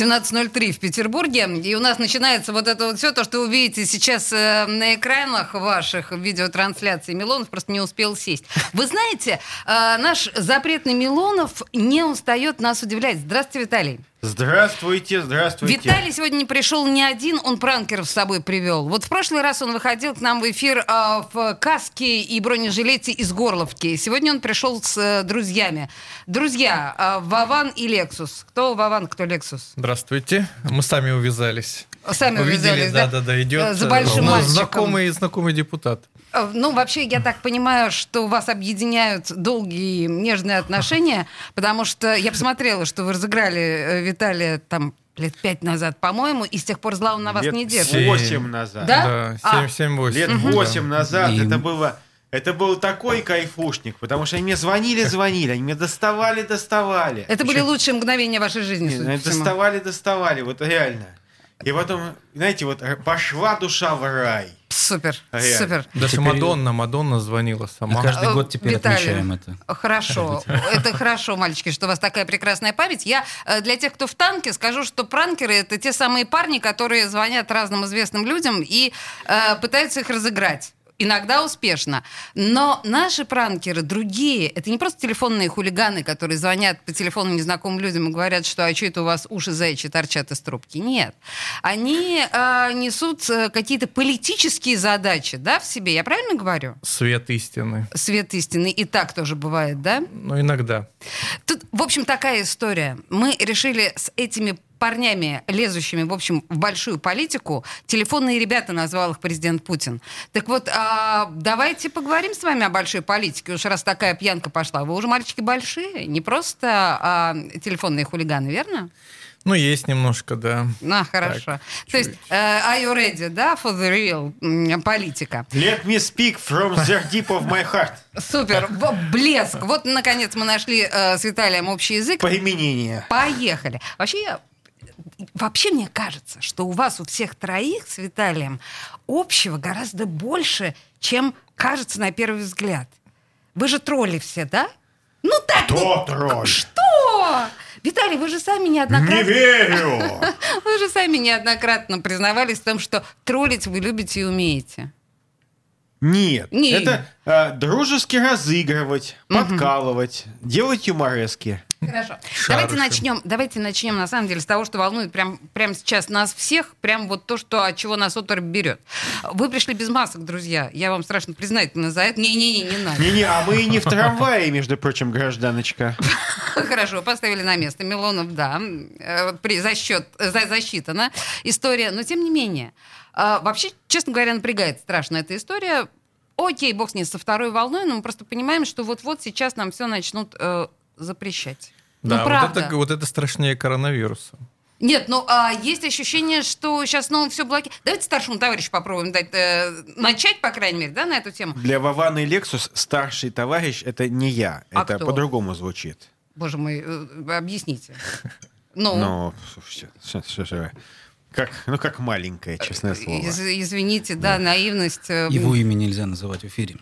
17.03 в Петербурге. И у нас начинается вот это вот все, то, что вы видите сейчас э, на экранах ваших видеотрансляций. Милонов просто не успел сесть. Вы знаете, э, наш запретный Милонов не устает нас удивлять. Здравствуйте, Виталий. Здравствуйте, здравствуйте. Виталий сегодня не пришел не один, он пранкеров с собой привел. Вот в прошлый раз он выходил к нам в эфир э, в каске и бронежилете из Горловки. Сегодня он пришел с э, друзьями. Друзья, э, Вован и Лексус. Кто Вован, кто Лексус? Здравствуйте. Мы сами увязались. Сами Увидели, увязались, да, да? да, да, идет. Э, За большим ну, мальчиком. Знакомый, знакомый депутат. Э, Ну, вообще, я так понимаю, что вас объединяют долгие нежные отношения, потому что я посмотрела, что вы разыграли э, Виталия там лет пять назад, по-моему, и с тех пор зла он на вас Лет не держит. Семь. восемь назад. Да? Да, А. 7-8. Лет восемь назад И- это было... Это был такой кайфушник, потому что они мне звонили, звонили, они меня доставали, доставали. Это были Причем- лучшие мгновения вашей жизни, Не, судя ну, доставали, доставали, вот реально. И потом, знаете, вот э, пошла душа в рай. Супер, Реально. супер. Даже Теперь- Мадонна, Мадонна звонила сама. Мы каждый год теперь Виталий, отмечаем это. Хорошо, это хорошо, мальчики, что у вас такая прекрасная память. Я э, для тех, кто в танке, скажу, что пранкеры это те самые парни, которые звонят разным известным людям и э, пытаются их разыграть. Иногда успешно. Но наши пранкеры другие. Это не просто телефонные хулиганы, которые звонят по телефону незнакомым людям и говорят, что а что это у вас уши заячьи торчат из трубки. Нет. Они э, несут какие-то политические задачи да, в себе. Я правильно говорю? Свет истины. Свет истины. И так тоже бывает, да? Ну, иногда. Тут, в общем, такая история. Мы решили с этими парнями, лезущими, в общем, в большую политику, телефонные ребята назвал их президент Путин. Так вот, а, давайте поговорим с вами о большой политике, уж раз такая пьянка пошла. Вы уже мальчики большие, не просто а, телефонные хулиганы, верно? Ну, есть немножко, да. На, хорошо. То есть, чуть. э, are you ready, да, for the real политика? Let me speak from the deep of my heart. Супер, блеск. Вот, наконец, мы нашли э, с Виталием общий язык. Применение. Поехали. Вообще, я- вообще мне кажется, что у вас у всех троих с Виталием общего гораздо больше, чем кажется на первый взгляд. Вы же тролли все, да? Ну так. Кто ну, тролль? Что? Виталий, вы же сами Не неоднократно... верю. Вы же сами неоднократно признавались в том, что троллить вы любите и умеете. Нет, Не. это э, дружески разыгрывать, подкалывать, делать юморески. Хорошо. Шарышем. Давайте начнем, давайте начнем, на самом деле, с того, что волнует прям, прям сейчас нас всех, прям вот то, что, от чего нас оторопь берет. Вы пришли без масок, друзья. Я вам страшно признательна за это. Не-не-не, не надо. Не-не, а мы и не в трамвае, между прочим, гражданочка. Хорошо, поставили на место. Милонов, да, э, при, за счет, за, засчитана история. Но тем не менее, э, вообще, честно говоря, напрягает страшно эта история. Окей, бог с ней, со второй волной, но мы просто понимаем, что вот-вот сейчас нам все начнут э, запрещать. Да, ну, правда. вот, это, вот это страшнее коронавируса. Нет, ну а есть ощущение, что сейчас снова все блоки. Давайте старшему товарищу попробуем дать, э, начать, по крайней мере, да, на эту тему. Для Вованы и Лексус старший товарищ это не я. А это кто? по-другому звучит. Боже мой, э, объясните. Ну, Ну, всё, всё, всё, всё. Как, ну, как маленькое, честное слово. из- извините, да, наивность. э, Его имя нельзя называть в эфире.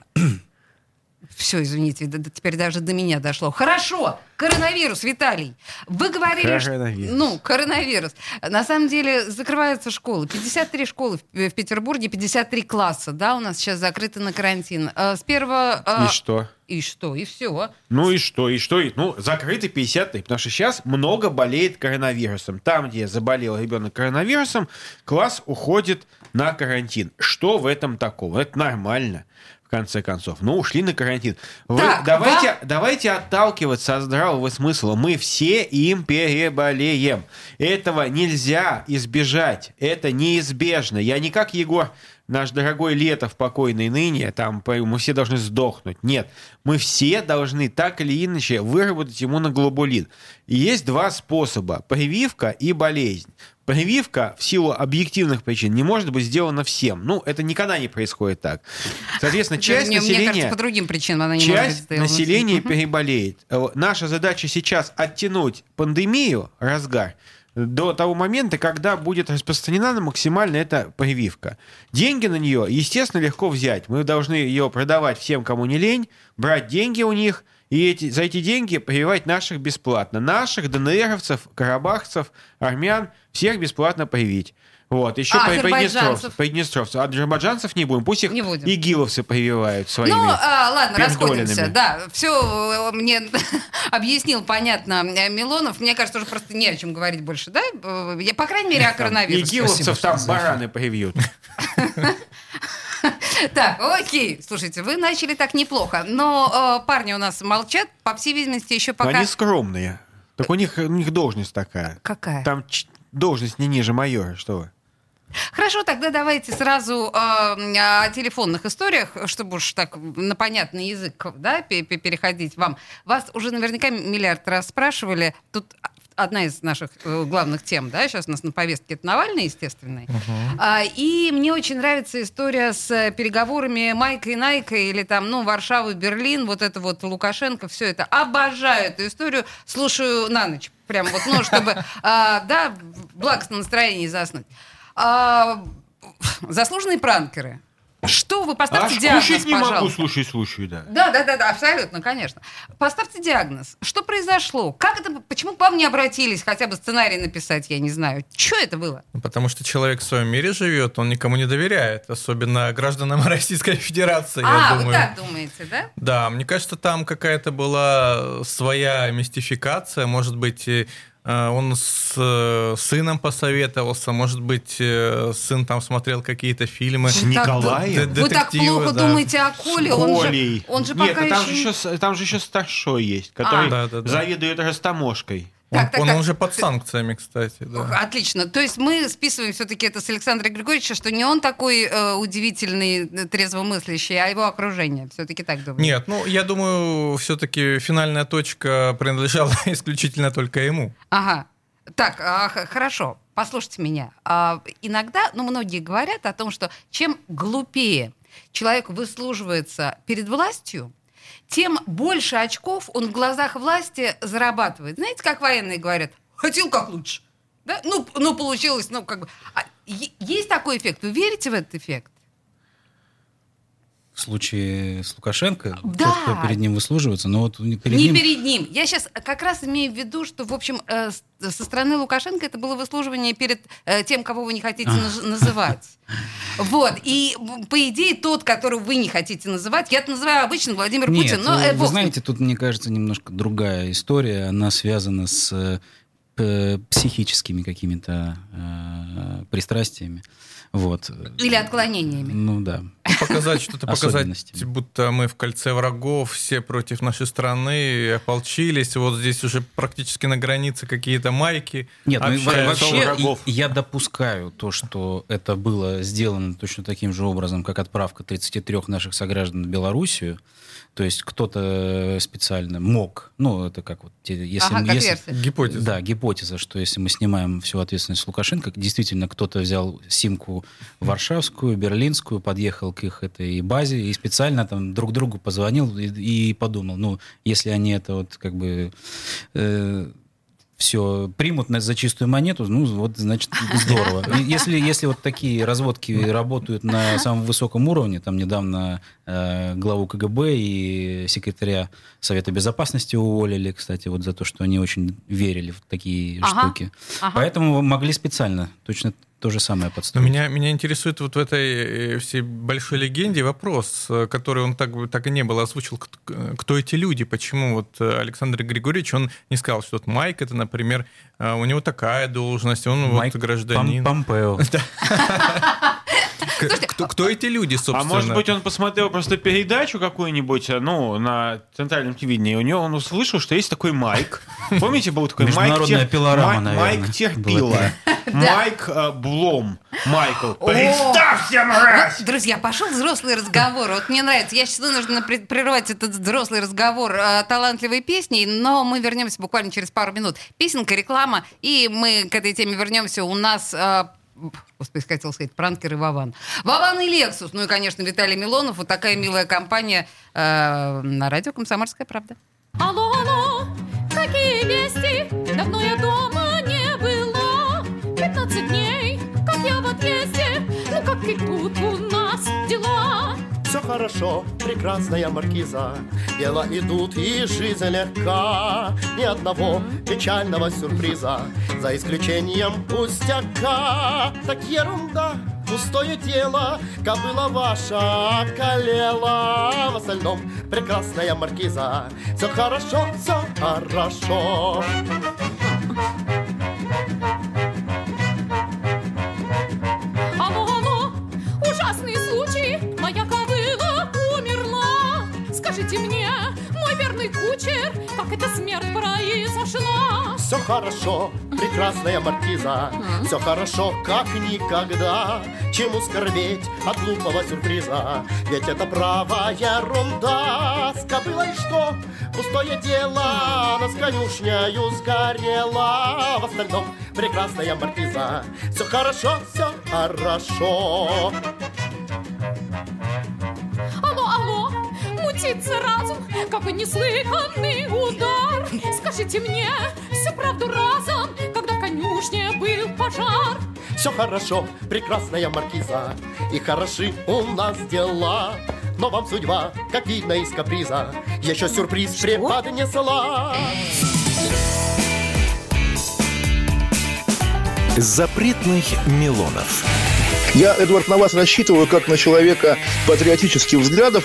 Все, извините, теперь даже до меня дошло. Хорошо, коронавирус, Виталий. Вы говорили, что- Коронавирус. ну, коронавирус. На самом деле закрываются школы. 53 школы в в Петербурге, 53 класса, да, у нас сейчас закрыты на карантин. Э, С первого... э, И что? И что, и все. Ну и что, и что? И- Ну, закрыты 53, потому что сейчас много болеет коронавирусом. Там, где заболел ребенок коронавирусом, класс уходит на карантин. Что в этом такого? Это нормально, в конце концов. Ну, ушли на карантин. Вы Так, давайте, вам- давайте отталкиваться от здравого смысла. Мы все им переболеем. Этого нельзя избежать. Это неизбежно. Я не как Егор наш дорогой Летов, покойный ныне, там мы все должны сдохнуть. Нет, мы все должны так или иначе выработать иммуноглобулин. И есть два способа – прививка и болезнь. Прививка в силу объективных причин не может быть сделана всем. Ну, это никогда не происходит так. Соответственно, часть Мне- Мне населения... кажется, по другим причинам она не может Часть сделана. населения переболеет. Э, Наша задача сейчас оттянуть пандемию, разгар, до того момента, когда будет распространена на максимально эта прививка. Деньги на нее, естественно, легко взять. Мы должны ее продавать всем, кому не лень, брать деньги у них и эти, за эти деньги прививать наших бесплатно. Наших, ДНРовцев, карабахцев, армян, всех бесплатно привить. Вот, еще А по азербайджанцев? приднестровцев. А азербайджанцев не будем. Пусть их Не будем. игиловцы прививают своими. Ну, а, ладно, расходимся. Да, все мне объяснил понятно э, Милонов. Мне кажется, уже просто не о чем говорить больше, да? Э, Я, по крайней мере, о коронавирусе. Игиловцев там бараны привьют. Так, окей. Слушайте, вы начали так неплохо. Но э, парни у нас молчат, по всей видимости, еще Но пока... Они скромные. Так у них, у них должность такая. Какая? Там должность не ниже майора, что вы. Хорошо, тогда давайте сразу э, о телефонных историях, чтобы уж так на понятный язык да, пе- пе- переходить вам. Вас уже наверняка миллиард раз спрашивали. Тут одна из наших э, главных тем, да, сейчас у нас на повестке, это Навальный, естественно. А, и мне очень нравится история с э, переговорами Майка и Найка, или там, ну, Варшава, Берлин, вот это вот Лукашенко, все это. Обожаю эту историю, слушаю на ночь. Прям вот, ну, чтобы, а, да, в благостном настроении заснуть. А, заслуженные пранкеры. Что вы поставьте Аж диагноз, кушать не могу, пожалуйста. слушай, слушай, да. Да, да, да, да, абсолютно, конечно. Поставьте диагноз. Что произошло? Как это? Почему к вам не обратились хотя бы сценарий написать? Я не знаю. Что это было? Ну, Потому что человек в своем мире живет, он никому не доверяет, особенно гражданам Российской Федерации, а, я вы думаю. так думаете, да? Да, мне кажется, там какая-то была своя мистификация. Может быть, он с э, сыном посоветовался, может быть, э, сын там смотрел какие-то фильмы. С Вы так Николаем? Вы так плохо да. думаете о Коле? С Он же, Колей. он же Нет, пока ну там, еще... же еще, там же еще старшой есть, который А. Да, да, да. заведует растаможкой. Он, Так, так, он так. уже под санкциями, кстати. Да. Отлично. То есть мы списываем все-таки это с Александра Григорьевича, что не он такой э, удивительный, э, трезвомыслящий, а его окружение. Все-таки так думаю. Нет, ну, я думаю, все-таки финальная точка принадлежала исключительно только ему. Ага. Так, а, хорошо, послушайте меня. А, иногда, ну, многие говорят о том, что чем глупее человек выслуживается перед властью, тем больше очков он в глазах власти зарабатывает. Знаете, как военные говорят? Хотел как лучше. Да? Ну, ну, получилось, ну, как бы... А есть такой эффект? Вы верите в этот эффект? В случае с Лукашенко, Да. тот, кто перед ним выслуживается, но вот перед не ним... перед ним. Я сейчас как раз имею в виду, что, в общем, э, со стороны Лукашенко это было выслуживание перед э, тем, кого вы не хотите наз- называть. Вот. И, по идее, тот, которого вы не хотите называть, я это называю обычно Владимир Нет, Путин, но э, вы знаете, тут, мне кажется, немножко другая история. Она связана с э, психическими какими-то э, пристрастиями. Вот. Или отклонениями. Ну да. Показать что-то, показать, будто мы в кольце врагов, все против нашей страны, ополчились. Вот здесь уже практически на границе какие-то майки. Нет, ну, вообще врагов. я допускаю то, что это было сделано точно таким же образом, как отправка 33 наших сограждан в Белоруссию. То есть кто-то специально мог, ну это как вот, если, Ага, если-. Гипотеза. Да, гипотеза, что если мы снимаем всю ответственность с Лукашенко, действительно кто-то взял симку варшавскую, берлинскую, подъехал к их этой базе и специально там друг другу позвонил и, и подумал, ну, если они это вот как бы все примут на, за чистую монету, ну, вот, значит, здорово. Если, если вот такие разводки работают на самом высоком уровне, там недавно э, главу КГБ и секретаря Совета Безопасности уволили, кстати, вот за то, что они очень верили в такие Ага, штуки. ага. Поэтому могли специально точно то же самое Но подстроить. меня, меня интересует вот в этой э, всей большой легенде вопрос, э, который он так, бы- так и не был озвучил. Кто, кто эти люди? Почему вот э, Александр Григорьевич, он не сказал, что вот Майк, это, например, у него такая должность, он Майк вот гражданин. Пом- Помпео. Слушайте, Кто, кто эти люди, собственно? А может быть, он посмотрел просто передачу какую-нибудь, ну, на центральном телевидении, и у него он услышал, что есть такой Майк. Помните, был такой Майк, Международная Тер- пилорама, Майк была Терпила. Майк э, Блом. Майкл. Представься, мразь! Друзья, пошел взрослый разговор. Вот мне нравится. Я сейчас вынуждена при- прервать этот взрослый разговор о талантливой песне, но мы вернемся буквально через пару минут. Песенка, реклама, и мы к этой теме вернемся. У нас... хотел сказать, пранкер и Вован. Вован и Лексус. Ну и, конечно, Виталий Милонов. Вот такая милая компания э, на радио «Комсомольская правда». Алло, алло, какие вести? Давно я дома не была. 15 дней, как я в отъезде. Ну как дела? Все хорошо, прекрасная маркиза. Дела идут и жизнь легка. Ни одного печального сюрприза. За исключением пустяка. Так ерунда, пустое дело. Кобыла ваша околела В остальном прекрасная маркиза. Все хорошо, все хорошо. Алло, эта смерть произошла? Все хорошо, прекрасная маркиза. Все хорошо, как никогда. Чему скорбеть от глупого сюрприза? Ведь это правая ерунда С кобылой что? Пустое дело. Она с конюшняю сгорела. В остальном прекрасная маркиза. Все хорошо, все хорошо. Алло, мутится разум, как бы неслыханный удар. Скажите мне всю правду разом, когда в конюшне был пожар. Все хорошо, прекрасная маркиза И хороши у нас дела Но вам судьба, как видно из каприза Еще сюрприз преподнесла Запретных Милонов. Я, Эдвард, на вас рассчитываю как на человека патриотических взглядов.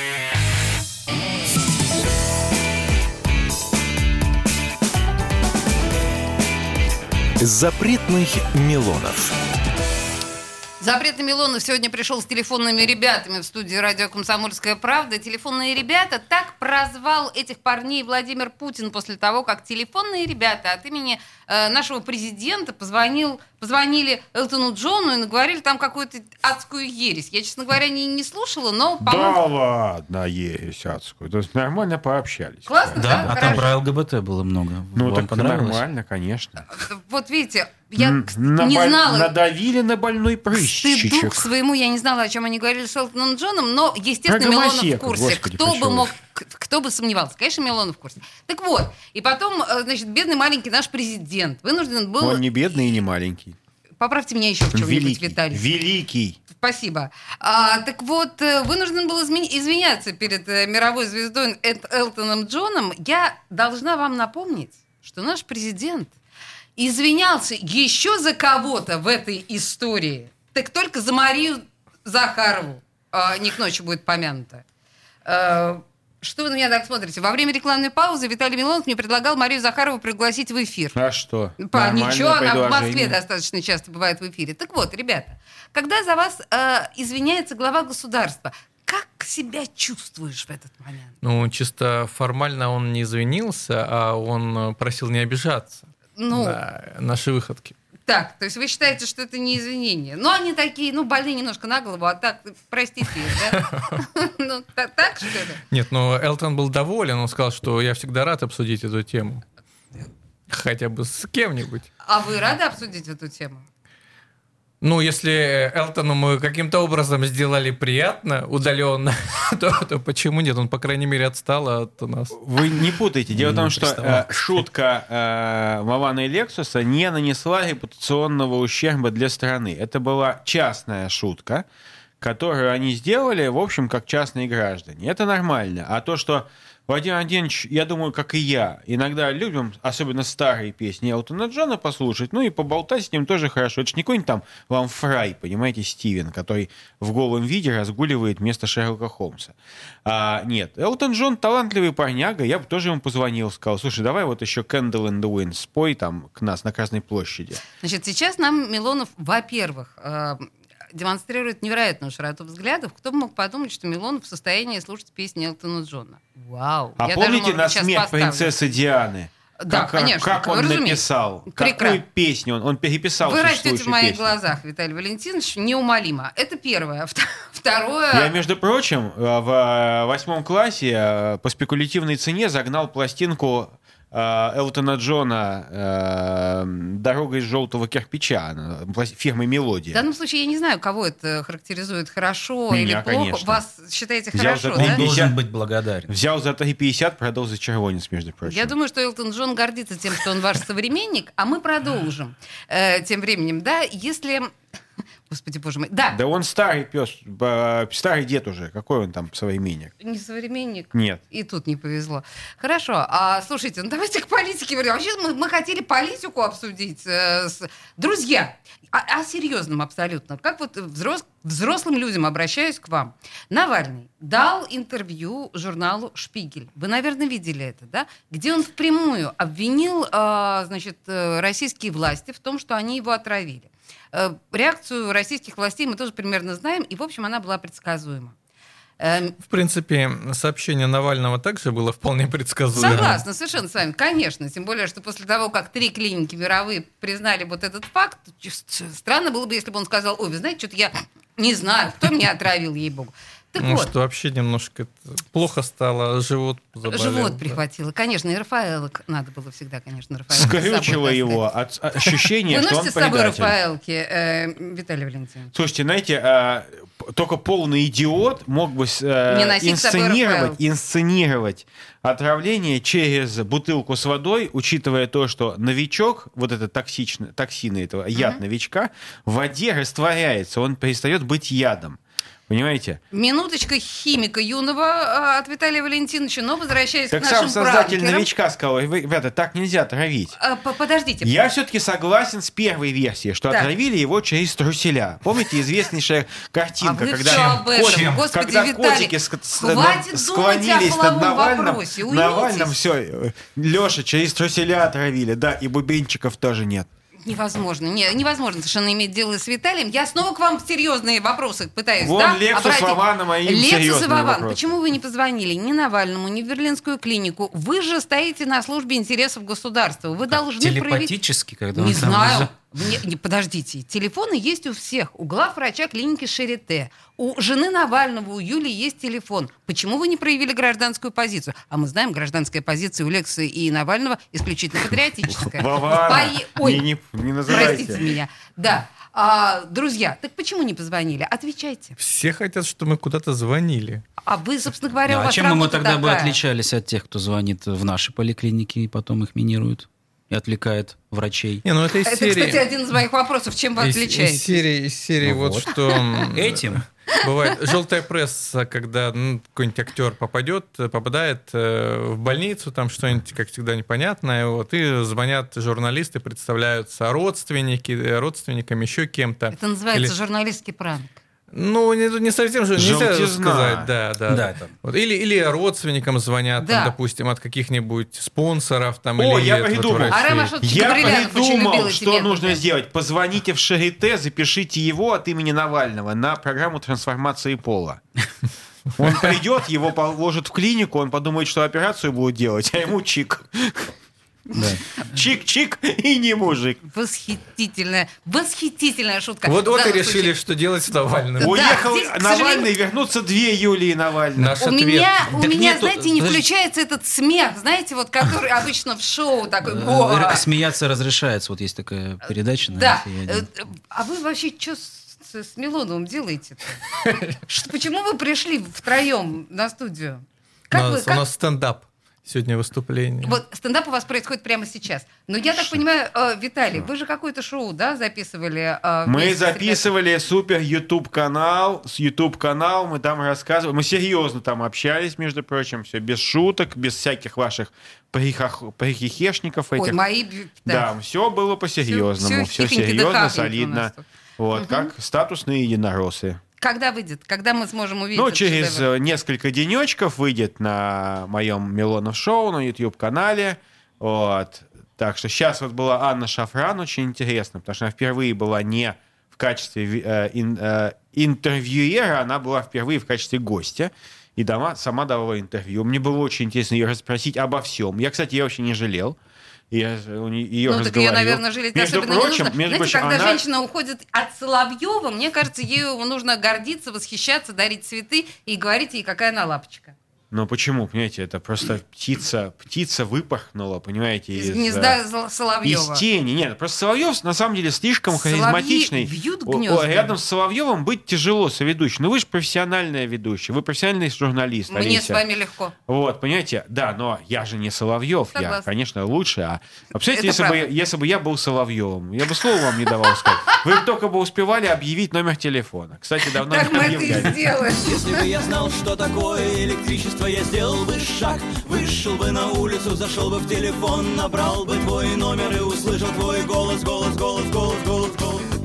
Запретных Милонов. Запретный Милонов сегодня пришел с телефонными ребятами в студии радио «Комсомольская правда». Телефонные ребята так прозвал этих парней Владимир Путин после того, как телефонные ребята от имени нашего президента позвонил, позвонили Элтону Джону и наговорили там какую-то адскую ересь. Я, честно говоря, не, не слушала, но, Да ладно, есть адскую. То есть нормально пообщались. Классно, да? Да, а там про ЛГБТ было много. Ну, Вам так понравилось? нормально, конечно. Вот видите, я на не знала... Надавили на больной К стыду прыщичек. к своему я не знала, о чем они говорили с Элтоном Джоном, но, естественно, Милонов в курсе. господи, кто бы мог, кто бы сомневался. Конечно, Милонов в курсе. Так вот, и потом, э, значит, бедный маленький наш президент вынужден был... Он не бедный и не маленький. Поправьте меня еще в чем-нибудь, Великий. Виталий. Великий. Спасибо. А, так вот, э, вынужден был изме- извиняться перед э, мировой звездой Эд- Элтоном Джоном. Я должна вам напомнить, что наш президент извинялся еще за кого-то в этой истории. Так только за Марию Захарову а, не к ночи будет помянуто. А, что вы на меня так смотрите? Во время рекламной паузы Виталий Милонов мне предлагал Марию Захарову пригласить в эфир. А что? По ничего, она в. Москве достаточно часто бывает в эфире. Так вот, ребята, когда за вас э, извиняется глава государства, как себя чувствуешь в этот момент? Ну, чисто формально он не извинился, а он э, просил не обижаться Ну, на наши выходки. Так, то есть вы считаете, что это не извинение? Ну, они такие, ну, больные немножко на голову, а так, простите да? Ну, та- так, что ли? Нет, но Элтон был доволен, он сказал, что я всегда рад обсудить эту тему. Хотя бы с кем-нибудь. А вы рады обсудить эту тему? Ну, если Элтону мы каким-то образом сделали приятно, удаленно, то, то почему нет? Он, по крайней мере, отстал от нас. Вы не путайте. Дело в том, что э, шутка э, Мавана и Лексуса не нанесла репутационного ущерба для страны. Это была частная шутка, которую они сделали, в общем, как частные граждане. Это нормально. А то, что Владимир Андреевич, я думаю, как и я, иногда любим, особенно старые песни Элтона Джона послушать, ну и поболтать с ним тоже хорошо. Это ж не какой-нибудь там вам Фрай, понимаете, Стивен, который в голом виде разгуливает вместо Шерлока Холмса. А, нет, Элтон Джон талантливый парняга, я бы тоже ему позвонил, сказал, слушай, давай вот еще Candle in the Wind спой там к нас на Красной площади. Значит, сейчас нам Милонов, во-первых, э, демонстрирует невероятную широту взглядов. Кто бы мог подумать, что Милонов в состоянии слушать песни Элтона Джона? Вау! А Я даже, помните может на смех принцессы Дианы? Да, как, конечно, Как он разумеется. написал? Прекрасно. Какую песню он? Он переписал Вы растете в моих песню. глазах, Виталий Валентинович, неумолимо. Это первое. Вт- Второе... Я, между прочим, э, в э, восьмом классе э, по спекулятивной цене загнал пластинку Элтона Джона э, «Дорога из желтого кирпича» фирмы В «Мелодия». данном случае я не знаю, кого это характеризует хорошо Меня, или плохо. конечно. Вас считаете Взял хорошо, за да? Он Нельзя. должен быть благодарен. Взял за 3,50, продал за червонец, между прочим. Я думаю, что Элтон Джон гордится тем, что он ваш современник, а мы продолжим. Э, тем временем, да, если... Господи, боже мой. Да, Да он старый пес, старый дед уже. Какой он там современник? не современник. Нет. И тут не повезло. Хорошо, а слушайте, ну давайте к политике вернем. Вообще мы, мы хотели политику обсудить. э, с- Друзья, а, о серьезном абсолютно. Как вот взрос- взрослым людям обращаюсь к вам. Навальный дал интервью журналу «Шпигель». Вы, наверное, видели это, да? Где он впрямую обвинил, э, значит, э, российские власти в том, что они его отравили. Э, Реакцию российских властей мы тоже примерно знаем, и, в общем, она была предсказуема. Эм, В принципе, сообщение Навального также было вполне предсказуемо. Согласна, совершенно с вами, конечно. Тем более, что после того, как три клиники мировые признали вот этот факт, странно было бы, если бы он сказал, ой, вы знаете, что-то я не знаю, кто меня отравил, ей-богу. Так Ну вот, что вообще немножко плохо стало, живот заболел. живот да. прихватило. Конечно, и Рафаэлок надо было всегда, конечно, Рафаэлок. Скрючило его от ощущения, Вы что он носите с собой. Рафаэлки, э, Виталий Валентинович? Слушайте, знаете, а, только полный идиот мог бы э, инсценировать, инсценировать отравление через бутылку с водой, учитывая то, что новичок, вот это токсичный, токсины этого, яд новичка, в воде растворяется, он перестает быть ядом. Понимаете? Минуточка химика юного э, от Виталия Валентиновича, но возвращаясь Так к нашим сам создатель пранкерам. новичка сказал, «Вы- ребята, так нельзя травить. Э, по- Подождите. Я все-таки согласен с первой версией, что Так. отравили его через труселя. Помните известнейшая картинка, А когда, об этом. Господи, когда Виталий, котики хватит склонились над Навальным, вопросе. Навальным все, Леша через труселя отравили, да, и бубенчиков тоже нет. Невозможно, не, невозможно совершенно иметь дело с Виталием. Я снова к вам серьезные вопросы пытаюсь, Вон да? Лексус обратить. Вован, а мои Лексус и Вован, вопросы. почему вы не позвонили ни Навальному, ни в Берлинскую клинику? Вы же стоите на службе интересов государства. Вы должны проявить... Телепатически, когда Не он там знаю. Не, не, подождите, телефоны есть у всех. У главврача клиники Шарите. У жены Навального, у Юли есть телефон. Почему вы не проявили гражданскую позицию? А мы знаем, гражданская позиция у Лекса и Навального исключительно патриотическая. Пое- Ой, не, не, не называйте. простите меня. Да. А, друзья, так почему не позвонили? Отвечайте. Все хотят, чтобы мы куда-то звонили. А вы, собственно говоря, у Ну, а вас чем мы тогда бы такая. отличались от тех, кто звонит в наши поликлиники и потом их минирует и отвлекает врачей? Не, ну это из Это, серии... кстати, один из моих вопросов. Чем вы из, отличаетесь? из серии, из серии Ну вот, вот. что... Этим? Бывает желтая пресса, когда ну, какой-нибудь актер попадет, попадает э, в больницу, там что-нибудь, как всегда, непонятное, вот, и звонят журналисты, представляются родственники, э, родственниками, еще кем-то. Это называется Или- журналистский пранк. Ну, не, не совсем же, нельзя Желтизна. сказать, да, да. Да, это- Вот, или, или родственникам звонят, Да. там, допустим, от каких-нибудь спонсоров, там, О, или я вот придумал. врачей. А Ромашевский Я придумал, что нужно сделать. Позвоните в Шарите, запишите его от имени Навального на программу трансформации пола. Он придет, его положат в клинику, он подумает, что операцию будут делать, а ему чик. Чик-чик и не мужик. Восхитительная, восхитительная шутка. Вот, вот и решили, что делать с Навальным. Уехал Навальный, вернутся две Юлии Навальных. Наш У меня, у меня, знаете, не включается этот смех, знаете, вот который обычно в шоу такой. Э! Смеяться разрешается. Вот есть такая передача на Да. Э, э, А вы вообще что с, Милоновым делаете? Почему вы пришли втроем на студию? У Как вы, нас, у как- нас стендап. Сегодня выступление. Вот стендап у вас происходит прямо сейчас. Но я так понимаю, э, Виталий, вы же какое-то шоу, да, записывали? э, Мы вместе с записывали супер YouTube канал. С YouTube канал мы там рассказывали. Мы серьезно там общались, между прочим, все без шуток, без всяких ваших прихох- прихихешников Ой, этих. мои... Да, все было по-серьезному, всё все, тихонько да серьезно, солидно. Вот, как статусные единороссы. Когда выйдет? Когда мы сможем увидеть Ну, через шедевр? э, несколько денечков выйдет на моем Милонов шоу на YouTube-канале. Вот. Так что сейчас вот была Анна Шафран, очень интересно, потому что она впервые была не в качестве э, ин- э, интервьюера, она была впервые в качестве гостя. И дома, сама давала интервью. Мне было очень интересно ее расспросить обо всем. Я, кстати, я вообще не жалел. Я у не- ее Ну, так ее, наверное, жалеть между особенно прочим, не нужно. Между Знаете, прочим, когда она- женщина уходит от Соловьева, мне кажется, ею нужно гордиться, восхищаться, дарить цветы и говорить ей, какая она лапочка. Ну почему, понимаете, это просто птица, птица выпорхнула, понимаете, Из из, гнезда э, Соловьева. Из тени. Нет, просто Соловьев на самом деле слишком Соловьи харизматичный. вьют О- о, гнезда. рядом с Соловьевым быть тяжело соведущим. Ну вы же профессиональная ведущая, вы профессиональный журналист. Мне Олеся. с вами легко. Вот, понимаете, да, но я же не Соловьев, я, конечно, лучше. А, представляете, Это если бы, если бы я был Соловьевым, я бы слова вам не давал сказать. Вы только бы успевали объявить номер телефона. Кстати, давно Так не мы это объявляли. и сделаем. Если бы я знал, что такое электричество, я сделал бы шаг, вышел бы на улицу, зашел бы в телефон, набрал бы твой номер и услышал твой голос, голос, голос, голос, голос, голос.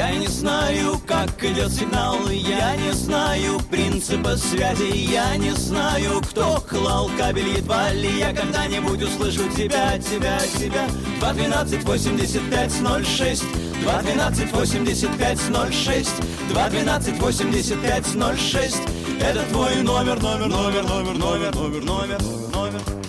Я не знаю, как идет сигнал, я не знаю принципа связи, я не знаю, кто клал кабель, едва ли я когда-нибудь услышу тебя, тебя, тебя. 2 12 85 06 2 85 06 2 85 06 Это твой номер, номер, номер, номер, номер, номер, номер, номер.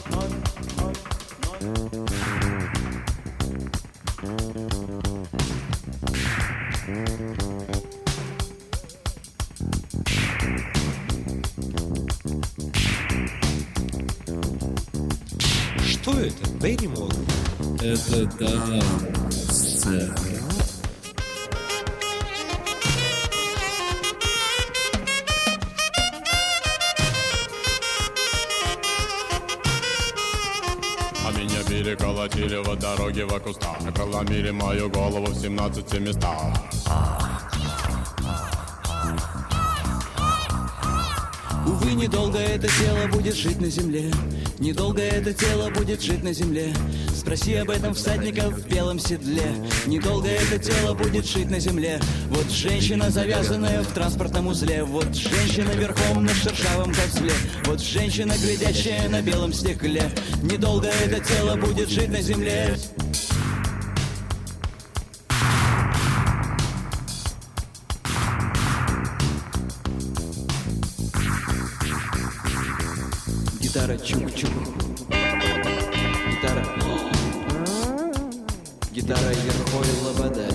Это да, сцена. А меня переколотили в дороге в кустах. Проломили мою голову в 17 местах. Увы, недолго это тело будет жить на земле. Недолго это тело будет жить на земле Спроси об этом всадника в белом седле. Недолго это тело будет жить на земле. Вот женщина, завязанная в транспортном узле. Вот женщина верхом на шершавом козле Вот женщина, глядящая на белом стекле. Недолго это тело будет жить на земле. Гитара чук-чук старой верхой лобода.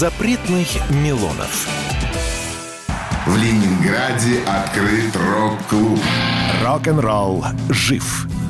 Запретных Милонов. В Ленинграде открыт рок-клуб. Рок-н-ролл жив.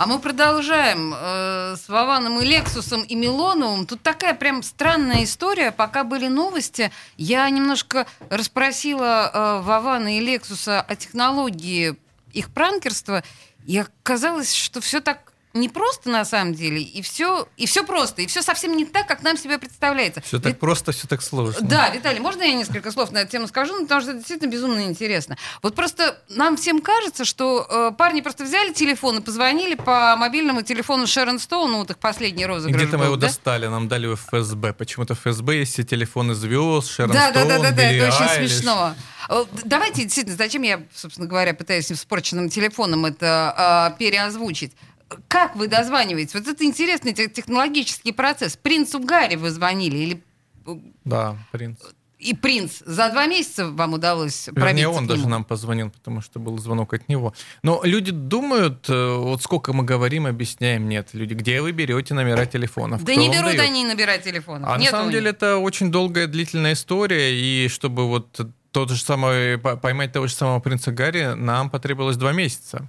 А мы продолжаем э, с Вованом и Лексусом и Милоновым. Тут такая прям странная история. Пока были новости, я немножко расспросила э, Вована и Лексуса о технологии их пранкерства. И оказалось, что все так не просто на самом деле, и все, и все просто, и все совсем не так, как нам себе представляется. Все так просто, все так сложно. Да, Виталий, можно я несколько слов на эту тему скажу, ну, потому что это действительно безумно интересно. Вот просто нам всем кажется, что э, парни просто взяли телефон и позвонили по мобильному телефону Шерон Стоун, ну, вот их последний розыгрыш Где-то мы его да? достали, нам дали в ФСБ. Почему-то ФСБ есть все телефоны звезд, Шерон Да, да, Стоун, да, да, да, Билли это очень Айлиш. смешно. Э, Давайте, действительно, зачем я, собственно говоря, пытаюсь испорченным телефоном это э, переозвучить? Как вы дозваниваетесь? Вот это интересный те- технологический процесс. Принцу Гарри вы звонили или Да, принц. и принц за два месяца вам удалось пробиться Вернее, он даже нам позвонил, потому что был звонок от него. Но люди думают, э, вот сколько мы говорим, объясняем, нет. Люди, где вы берете номера телефонов? Да не берут дает? они набирать телефонов. А Нет на самом них. деле это очень долгая, длительная история, и чтобы вот тот же самый, по- поймать того же самого принца Гарри, нам потребовалось два месяца.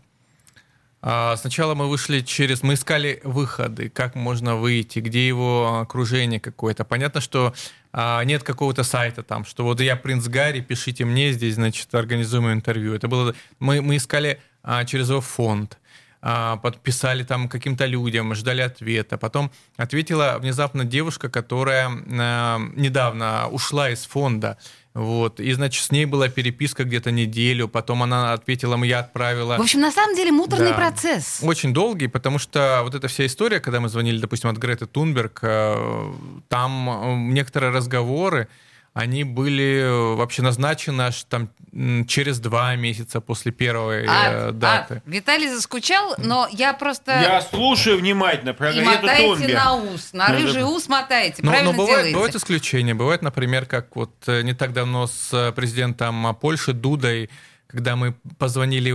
А Сначала мы вышли через... Мы искали выходы, как можно выйти, где его окружение какое-то. Понятно, что а, нет какого-то сайта там, что вот я принц Гарри, пишите мне здесь, значит, организуем интервью. Это было... Мы, мы искали а, через его фонд подписали там каким-то людям, ждали ответа. Потом ответила внезапно девушка, которая недавно ушла из фонда. Вот. И, значит, с ней была переписка где-то неделю. Потом она ответила, я отправила... В общем, на самом деле муторный Да. процесс. Очень долгий, потому что вот эта вся история, когда мы звонили, допустим, от Греты Тунберг, э, там э, некоторые разговоры, они были э, вообще назначены аж там через два месяца после первой А, э, даты. а, Виталий заскучал, но я просто... Я слушаю внимательно про И Тунберг. на ус, на рыжий ус мотайте, Но, правильно но бывают, делаете. бывают исключения. Бывает, например, как вот э, не так давно с э, президентом э, Польши Дудой, когда мы позвонили,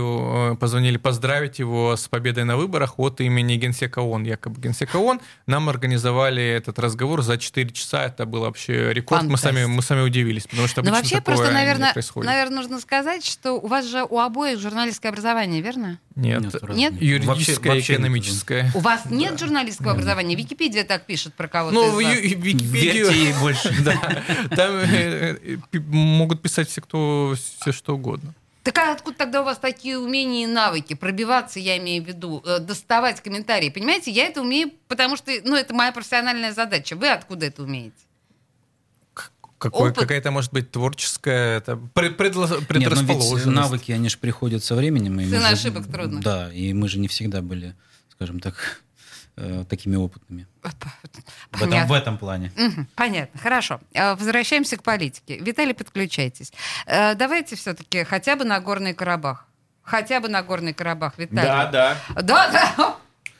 э, позвонили поздравить его с победой на выборах от имени Генсека ООН, якобы Генсека ООН, нам организовали этот разговор за 4 часа. Это был вообще рекорд. Мы сами, мы сами удивились, потому что Но обычно вообще такое просто, не наверное, происходит. наверное, нужно сказать, что у вас же у обоих журналистское образование, верно? Нет, Нет? юридическое, Вообще- вообще нет. экономическое. У вас нет журналистского образования? Википедия так пишет про кого-то Ну, в из вас. Википедию... Ей больше. Да. Там э, э, могут писать все, кто, все что угодно. Так а откуда тогда у вас такие умения и навыки? Пробиваться, я имею в виду, э, доставать комментарии. Понимаете, я это умею, потому что, ну, это моя профессиональная задача. Вы откуда это умеете? Какой-. Какая-то, может быть, творческая это пред- предло- Нет, но ведь предрасположенность. навыки, они же приходят со временем. и ошибок трудных. Да, и мы же не всегда были, скажем так, э, такими опытными. В этом, в этом плане. Понятно, хорошо. Э, Возвращаемся к политике. Виталий, подключайтесь. Э, Давайте все-таки хотя бы на Горный Карабах. Хотя бы на Горный Карабах, Виталий. Да, да. Да, да.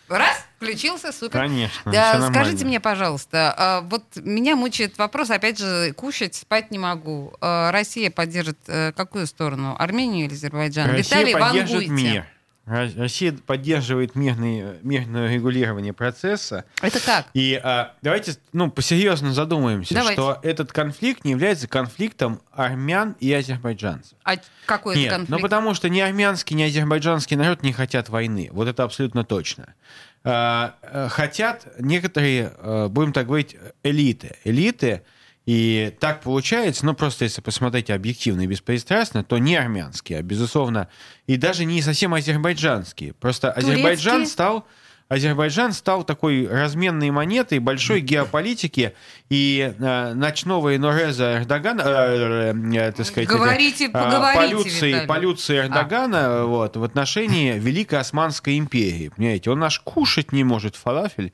Раз, включился, супер. Конечно, Да, скажите мне, пожалуйста, вот меня мучает вопрос, опять же, кушать, спать не могу. Россия поддержит какую сторону? Армению или Азербайджан? Россия Виталий, вангуйте. мир. Ро- Россия поддерживает мирный, мирное регулирование процесса. Это как? И а, давайте ну, посерьезно задумаемся, Давайте. что этот конфликт не является конфликтом армян и азербайджанцев. А какой Нет, это конфликт? ну потому что ни армянский, ни азербайджанский народ не хотят войны. Вот это абсолютно точно. А, э, Хотят некоторые, э, будем так говорить, элиты. Элиты, и так получается, ну просто если посмотреть объективно и беспристрастно, то не армянские, а безусловно, и даже не совсем азербайджанские. Просто Азербайджан Турецкие? стал Азербайджан стал такой разменной монетой большой геополитики и э, ночного Инореза Эрдогана, э, э, так сказать, Говорите, э, поговорите, полюции, Виталий. полюции Эрдогана вот, в отношении Великой Османской империи. Понимаете, он аж кушать не может фалафель,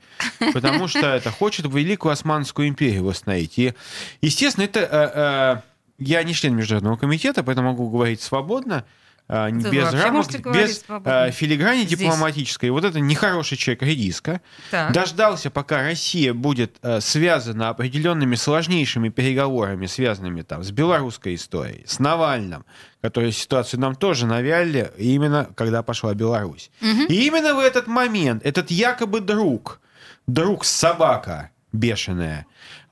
потому что это хочет Великую Османскую империю восстановить. И, естественно, это... э, э, я не член Международного комитета, поэтому могу говорить свободно. А, без рамок, без а, филиграни Здесь. дипломатической. Вот это нехороший человек редиска. Так. Дождался, пока Россия будет э, связана определенными сложнейшими переговорами, связанными там с белорусской историей, с Навальным, которые ситуацию нам тоже навяли именно когда пошла Беларусь. Мгм. И именно в этот момент этот якобы друг, друг собака бешеная,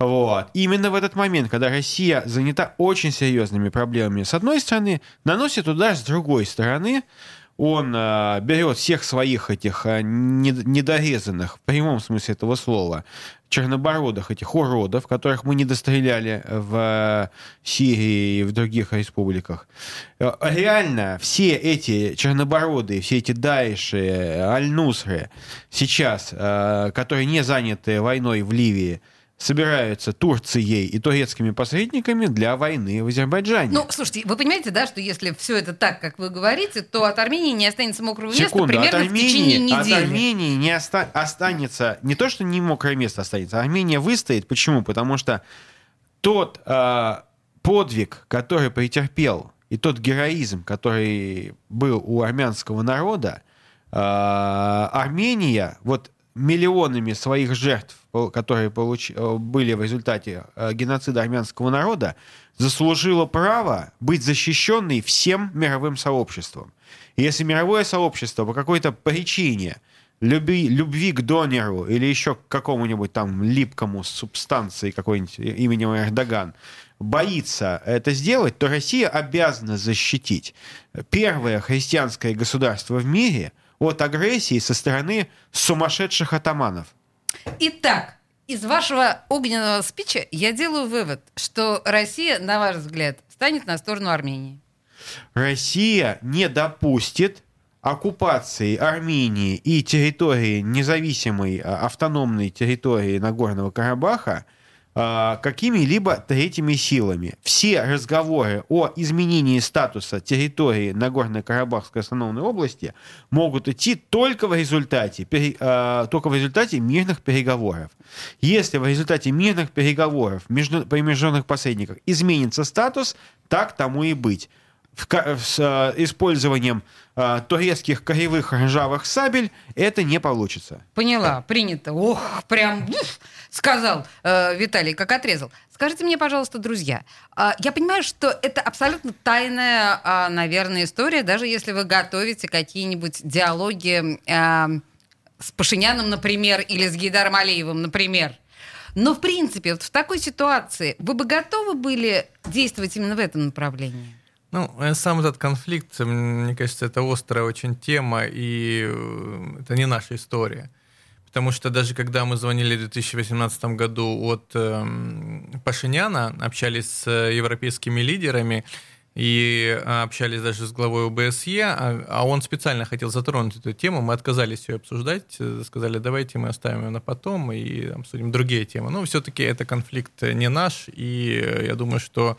вот, именно в этот момент, когда Россия занята очень серьезными проблемами, с одной стороны, наносит удар с другой стороны, он э, берет всех своих этих э, нед- недорезанных, в прямом смысле этого слова, чернобородых этих уродов, которых мы не достреляли в э, Сирии и в других республиках. Э, Реально все эти чернобородые, все эти Даиши, Аль-Нусры сейчас, э, которые не заняты войной в Ливии, собираются Турцией и турецкими посредниками для войны в Азербайджане. Ну, слушайте, вы понимаете, да, что если все это так, как вы говорите, то от Армении не останется мокрого места Секунду, примерно от в течение Армении, от недели. Армении не оста- останется, не то, что не мокрое место останется, Армения выстоит. Почему? Потому что тот а, подвиг, который претерпел, и тот героизм, который был у армянского народа, а, Армения вот миллионами своих жертв, которые получ- э, были в результате э, геноцида армянского народа, заслужила право быть защищенной всем мировым сообществом. Если мировое сообщество по какой-то причине любви, любви к донору или еще к какому-нибудь там липкому субстанции какой-нибудь именем Эрдоган боится это сделать, то Россия обязана защитить первое христианское государство в мире от агрессии со стороны сумасшедших атаманов. Итак, из вашего огненного спича я делаю вывод, что Россия, на ваш взгляд, станет на сторону Армении. Россия не допустит оккупации Армении и территории независимой а, автономной территории Нагорного Карабаха какими-либо третьими силами. Все разговоры о изменении статуса территории Нагорно-Карабахской автономной области могут идти только в результате, а, только в результате мирных переговоров. Если в результате мирных переговоров между, при международных посредниках изменится статус, так тому и быть. С а, использованием а, турецких кривых ржавых сабель это не получится. Поняла, принято. Ох, прям сказал э, Виталий, как отрезал. Скажите мне, пожалуйста, друзья, а, я понимаю, что это абсолютно тайная, а, наверное, история, даже если вы готовите какие-нибудь диалоги а, с Пашиняном, например, или с Гейдаром Алиевым, например. Но, в принципе, вот в такой ситуации вы бы готовы были действовать именно в этом направлении? Ну, э, сам этот конфликт, э, мне кажется, это острая очень тема, и э, это не наша история. Потому что даже когда мы звонили в 2018 году от эм, Пашиняна, общались с э, европейскими лидерами и э, общались даже с главой ОБСЕ, а, а он специально хотел затронуть эту тему, мы отказались ее обсуждать, э, сказали, давайте мы оставим ее на потом и обсудим другие темы. Но все-таки это конфликт не наш, и э, я думаю, что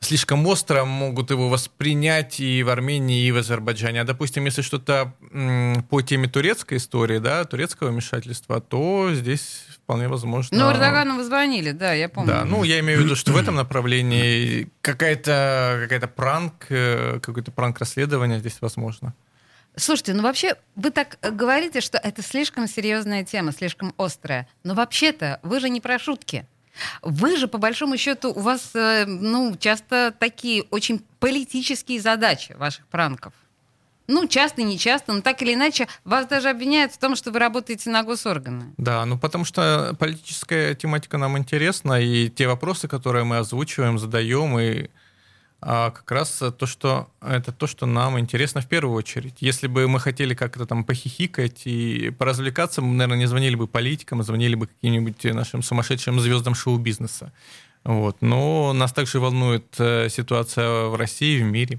слишком остро могут его воспринять и в Армении, и в Азербайджане. А, допустим, если что-то по теме турецкой истории, да, турецкого вмешательства, то здесь вполне возможно... Ну, Эрдогану вы звонили, да, я помню. Да, ну, я имею в виду, что в этом направлении какая-то какая пранк, э, какой-то пранк расследования здесь возможно. Слушайте, ну вообще вы так говорите, что это слишком серьезная тема, слишком острая. Но вообще-то вы же не про шутки. Вы же, по большому счету, у вас, э, ну, часто такие очень политические задачи ваших пранков. Ну, часто, не часто, но так или иначе, вас даже обвиняют в том, что вы работаете на госорганы. Да, ну потому что политическая тематика нам интересна, и те вопросы, которые мы озвучиваем, задаем, и а, как раз то, что это то, что нам интересно в первую очередь. Если бы мы хотели как-то там похихикать и поразвлекаться, мы, наверное, не звонили бы политикам, а звонили бы каким-нибудь нашим сумасшедшим звездам шоу-бизнеса. Вот. Но нас также волнует э, ситуация в России, в мире.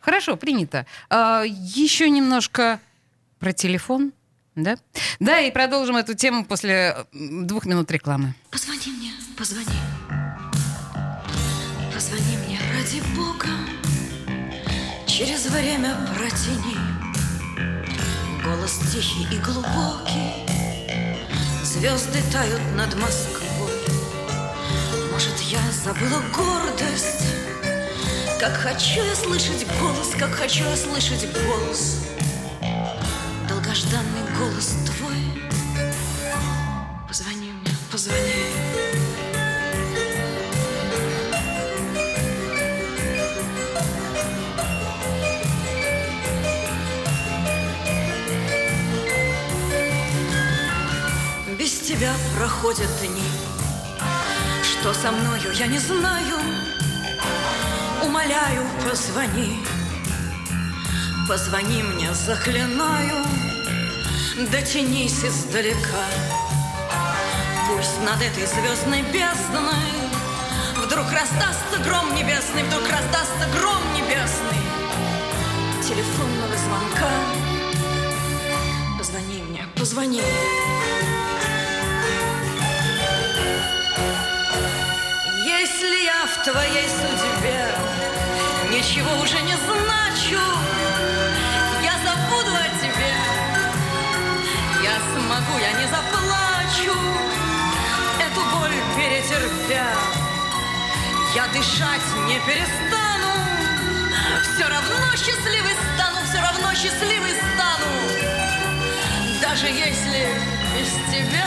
Хорошо, принято. А, еще немножко про телефон, да? Да, и продолжим эту тему после двух минут рекламы. Позвони мне, позвони. Позвони мне ради Бога. Через время протяни. Голос тихий и глубокий. Звезды тают над Москвой. Может, я забыла гордость, как хочу я слышать голос, как хочу я слышать голос. Долгожданный голос твой. Позвони мне, позвони. Тебя проходят дни. Что со мною, я не знаю. Умоляю, позвони. Позвони мне, заклинаю. Дотянись издалека. Пусть над этой звездной бездной Вдруг раздастся гром небесный, вдруг раздастся гром небесный Телефонного звонка Позвони мне, позвони Если твоей судьбе. Ничего уже не значу. Я забуду о тебе. Я смогу, я не заплачу. Эту боль перетерпя. Я дышать не перестану. Все равно счастливый стану Все равно счастливый стану. Даже если без тебя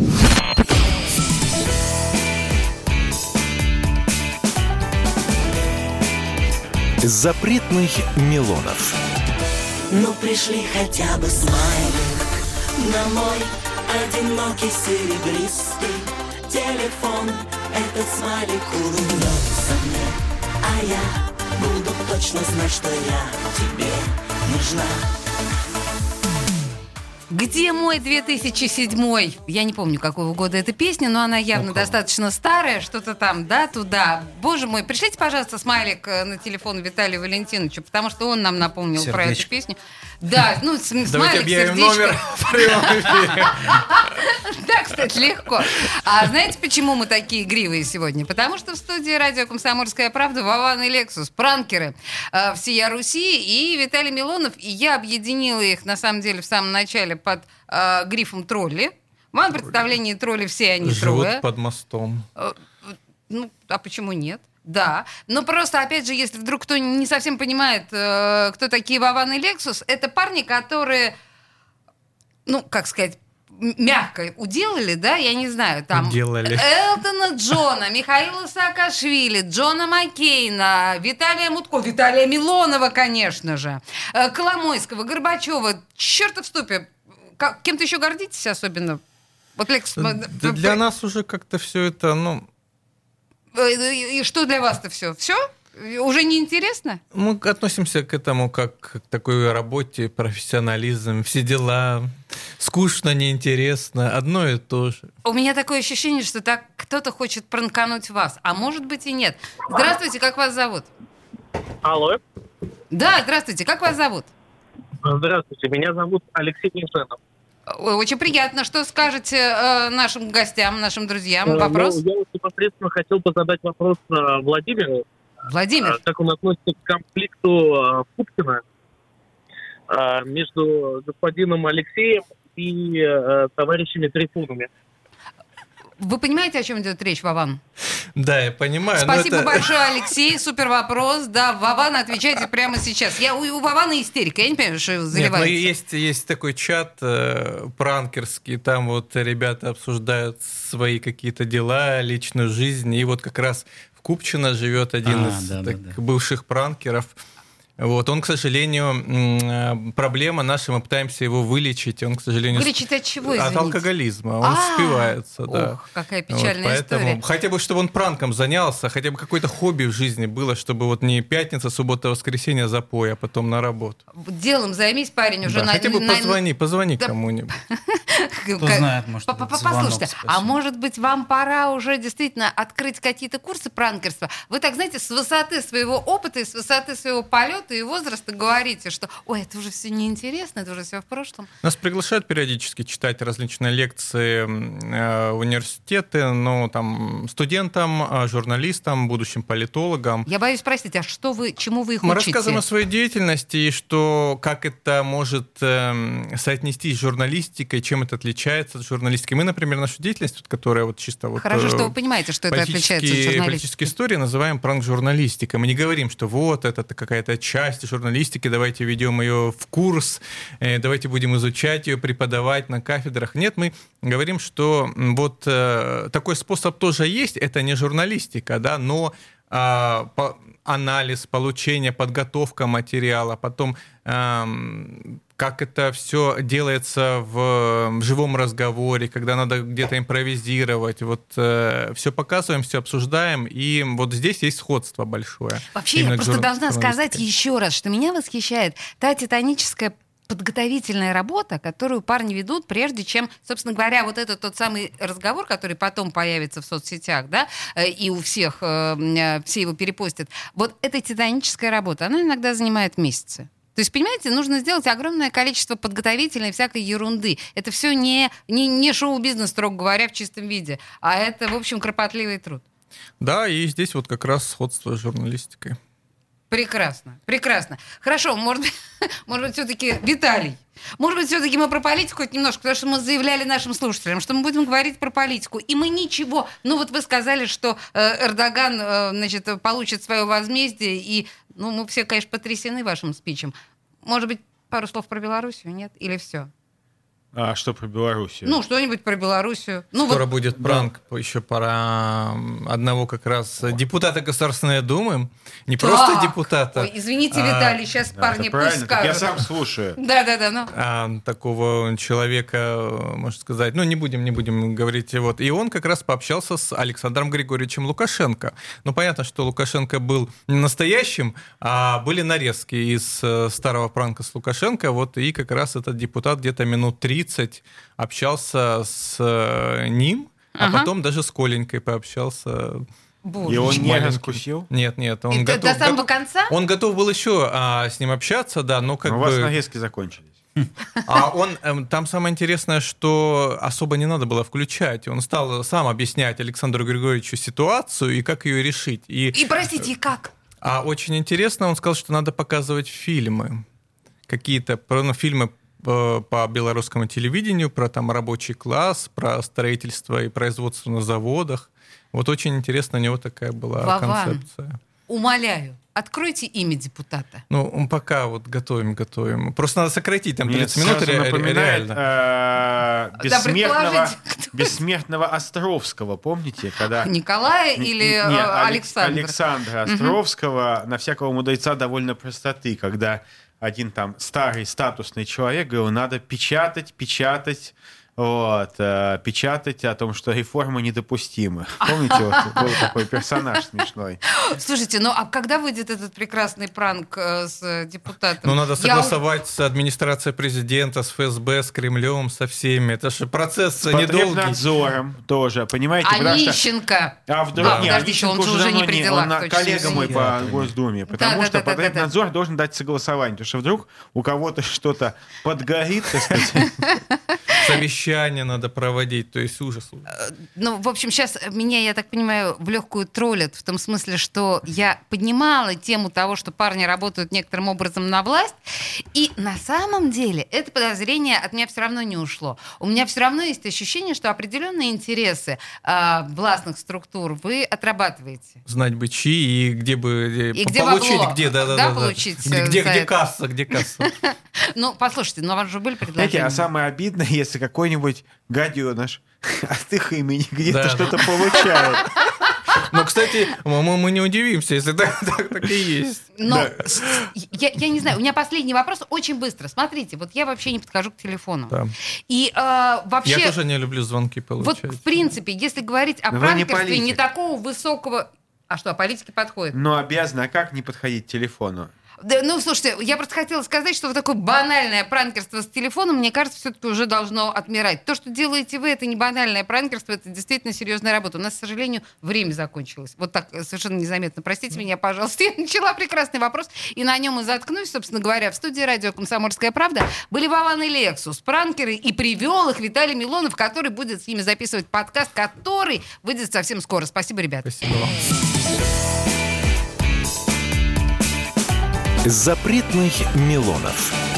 Запретных Милонов. Ну пришли хотя бы смайлик. На мой одинокий серебристый телефон. Этот смайлик улыбнется мне. А я буду точно знать, что я тебе нужна Где мой 2007? Я не помню, какого года эта песня, но она явно достаточно старая, что-то там, да, туда. Боже мой, пришлите, пожалуйста, смайлик э, на телефон Виталию Валентиновичу, потому что он нам напомнил про эту Сердечко. песню. Да, ну, Давайте смайлик, объявим сердечко. номер. Да, кстати, легко. А знаете, почему мы такие игривые сегодня? Потому что в студии радио «Комсомольская правда» Вован и Лексус, пранкеры э, всея Руси и Виталий Милонов. И я объединила их, на самом деле, в самом начале под э, грифом «тролли». В моем представлении тролли все они трое. Живут под мостом. Э, Ну, а почему нет? Да, но просто, опять же, если вдруг кто не совсем понимает, э, кто такие Вован и Лексус, это парни, которые, ну, как сказать, мягко уделали, да, я не знаю, там... Уделали. Элтона Джона, Михаила Саакашвили, Джона Маккейна, Виталия Мутко, Виталия Милонова, конечно же, э, Коломойского, Горбачева, черта в ступе. Как- Кем-то еще гордитесь особенно? Вот, Лекс, Да э, для нас уже как-то все это, ну, Э, И что для вас-то все? Все? Уже не интересно? мы относимся к этому как к такой работе, профессионализм, все дела. Скучно, неинтересно, одно и то же. У меня такое ощущение, что так кто-то хочет пранкануть вас, а может быть и нет. Здравствуйте, как вас зовут? Алло. Да, здравствуйте, как вас зовут? Здравствуйте, меня зовут Алексей Нишенов. Очень приятно. Что скажете э, нашим гостям, нашим друзьям? Э, Вопрос? ну, я непосредственно хотел бы задать вопрос э, Владимиру. Владимир. Э, Как он относится к конфликту Пупкина между господином Алексеем и товарищами Трифунами. Вы понимаете, о чем идет речь, Вован? Да, я понимаю. Спасибо это- большое, Алексей. Супер вопрос. Да, Вован, отвечайте прямо сейчас. Я, у, у Вована истерика. Я не понимаю, что Нет, ну есть, есть такой чат э, пранкерский, там вот ребята обсуждают свои какие-то дела, личную жизнь, и вот как раз в Купчино живет один А, из да, да, так, бывших пранкеров. Вот, он, к сожалению, э, проблема наша, мы пытаемся его вылечить. Он, к сожалению, Вылечить от чего, От извините? алкоголизма. Он А, спивается, да. ох, какая Вот, печальная поэтому история. хотя бы, чтобы он пранком занялся, хотя бы какое-то хобби в жизни было, чтобы вот не пятница, суббота, воскресенье запой, а потом на работу. Делом займись, парень, уже Да, на... хотя бы на- позвони, позвони Да. кому-нибудь. Кто знает, может, Послушайте, а может быть, вам пора уже действительно открыть какие-то курсы пранкерства? Вы так, знаете, с высоты своего опыта и с высоты своего полета и возраста говорите, что ой, это уже все неинтересно, это уже все в прошлом. Нас приглашают периодически читать различные лекции э, университеты, ну, там, студентам, э, журналистам, будущим политологам. Я боюсь спросить, а что вы, чему вы их Мы учите? рассказываем о своей деятельности и что, как это может эм, соотнестись с журналистикой, чем это отличается от журналистики. Мы, например, нашу деятельность, вот, которая вот чисто вот... Хорошо, э, что вы понимаете, что это отличается от журналистики. Политические истории называем пранк-журналистикой. Мы не говорим, что вот это какая-то часть журналистики, давайте ведем ее в курс, э, давайте будем изучать ее, преподавать на кафедрах. Нет, мы говорим, что вот э, такой способ тоже есть, это не журналистика, да, но а, по- анализ, получение, подготовка материала, потом эм, как это все делается в, в живом разговоре, когда надо где-то импровизировать. Вот все показываем, все обсуждаем, и вот здесь есть сходство большое. Вообще, я просто должна сказать еще раз, что меня восхищает та титаническая подготовительная работа, которую парни ведут, прежде чем, собственно говоря, вот этот тот самый разговор, который потом появится в соцсетях, да, э, и у всех э, э, все его перепостят. Вот эта титаническая работа, она иногда занимает месяцы. То есть, понимаете, нужно сделать огромное количество подготовительной всякой ерунды. Это все не, не, не шоу-бизнес, строго говоря, в чистом виде, а это, в общем, кропотливый труд. Да, и здесь вот как раз сходство с журналистикой. Прекрасно, прекрасно. Хорошо, может может быть, все-таки Виталий. Может быть, все-таки мы про политику хоть немножко, потому что мы заявляли нашим слушателям, что мы будем говорить про политику. И мы ничего. Ну вот вы сказали, что э, Эрдоган, э, значит, получит свое возмездие, и, ну, мы все, конечно, потрясены вашим спичем. Может быть, пару слов про Белоруссию, нет? Или все? А что про Белоруссию? Ну, что-нибудь про Белоруссию. Ну, Скоро вот- будет пранк еще пора одного как раз депутата Государственной Думы. Не просто Так. депутата. Ой, извините, а, Виталий, сейчас парни это правильно, пусть так я скажут. сам слушаю. Да-да-да, ну. а, такого человека, можно сказать, ну не будем, не будем говорить, вот. И он как раз пообщался с Александром Григорьевичем Лукашенко. Ну понятно, что Лукашенко был не настоящим, а были нарезки из э, старого пранка с Лукашенко, вот и как раз этот депутат где-то минут 30 общался с э, ним, а Ага. потом даже с Коленькой пообщался. Боже И он не раскусил? Нет, нет, он И готов. до самого готов- конца? Он готов был еще а, с ним общаться, да, но как Но у бы. вас нарезки закончились. А он, эм, там самое интересное, что особо не надо было включать. Он стал сам объяснять Александру Григорьевичу ситуацию и как ее решить. И, И, простите, как? а очень интересно, он сказал, что надо показывать фильмы. Какие-то ну, фильмы по, по белорусскому телевидению, про там рабочий класс, про строительство и производство на заводах. Вот очень интересно, у него такая была Вован. концепция. Умоляю, откройте имя депутата. Ну, он пока вот готовим, готовим. Просто надо сократить там Мне 30 минут сразу ре- напоминает реально. э, Да, бессмертного, бессмертного Островского, помните, когда... Николая или не, э, Алекс- Александра? Александра. Островского на всякого мудреца довольно простоты, когда один там старый статусный человек говорил, надо печатать, печатать, вот, э, печатать о том, что реформы недопустимы. Помните, вот был такой персонаж смешной. Слушайте, ну а когда выйдет этот прекрасный пранк э, с депутатом? Ну, надо согласовать с администрацией президента, с ФСБ, с Кремлем, со всеми. Это же процесс С недолгий. потребнадзором тоже, понимаете? А потому что- Нищенко? А вдруг А, нет, подождите, он же уже не при делах, он на- точно, коллега мой по Госдуме, потому что потребнадзор должен дать согласование, потому что вдруг у кого-то что-то подгорит, так сказать. Совещание надо проводить, то есть ужас. Ну, в общем, сейчас меня, я так понимаю, в легкую троллят, в том смысле, что я поднимала тему того, что парни работают некоторым образом на власть, и на самом деле это подозрение от меня все равно не ушло. У меня все равно есть ощущение, что определенные интересы а, властных структур вы отрабатываете. Знать бы чьи и где бы... э, И где получить, где, да, да, да, да, да. получить, Где, э, где, где касса, где касса. Ну, послушайте, ну у вас же были Знаете, предложения. а самое обидное, если какой-нибудь гаденыш от их имени где-то Да, что-то получает. Но, кстати, мы, мы не удивимся, если так, так, так и есть. Но с- я, я не знаю, у меня последний вопрос очень быстро. Смотрите, вот я вообще не подхожу к телефону. Да. И э, вообще... Я тоже не люблю звонки Вот, получать. в принципе, если говорить о Но не пранкерстве, не политик. такого высокого... А что, о политике подходит? Но обязаны, а как не подходить к телефону? Да, ну, слушайте, я просто хотела сказать, что вот такое банальное пранкерство с телефоном, мне кажется, все-таки уже должно отмирать. То, что делаете вы, это не банальное пранкерство, это действительно серьезная работа. У нас, к сожалению, время закончилось. Вот так э, совершенно незаметно. Простите меня, пожалуйста. Я начала прекрасный вопрос, и на нем и заткнусь, собственно говоря. В студии радио «Комсомольская правда» были Вован и Лексус, пранкеры, и привел их Виталий Милонов, который будет с ними записывать подкаст, который выйдет совсем скоро. Спасибо, ребят. Спасибо вам. Запретных Милонов.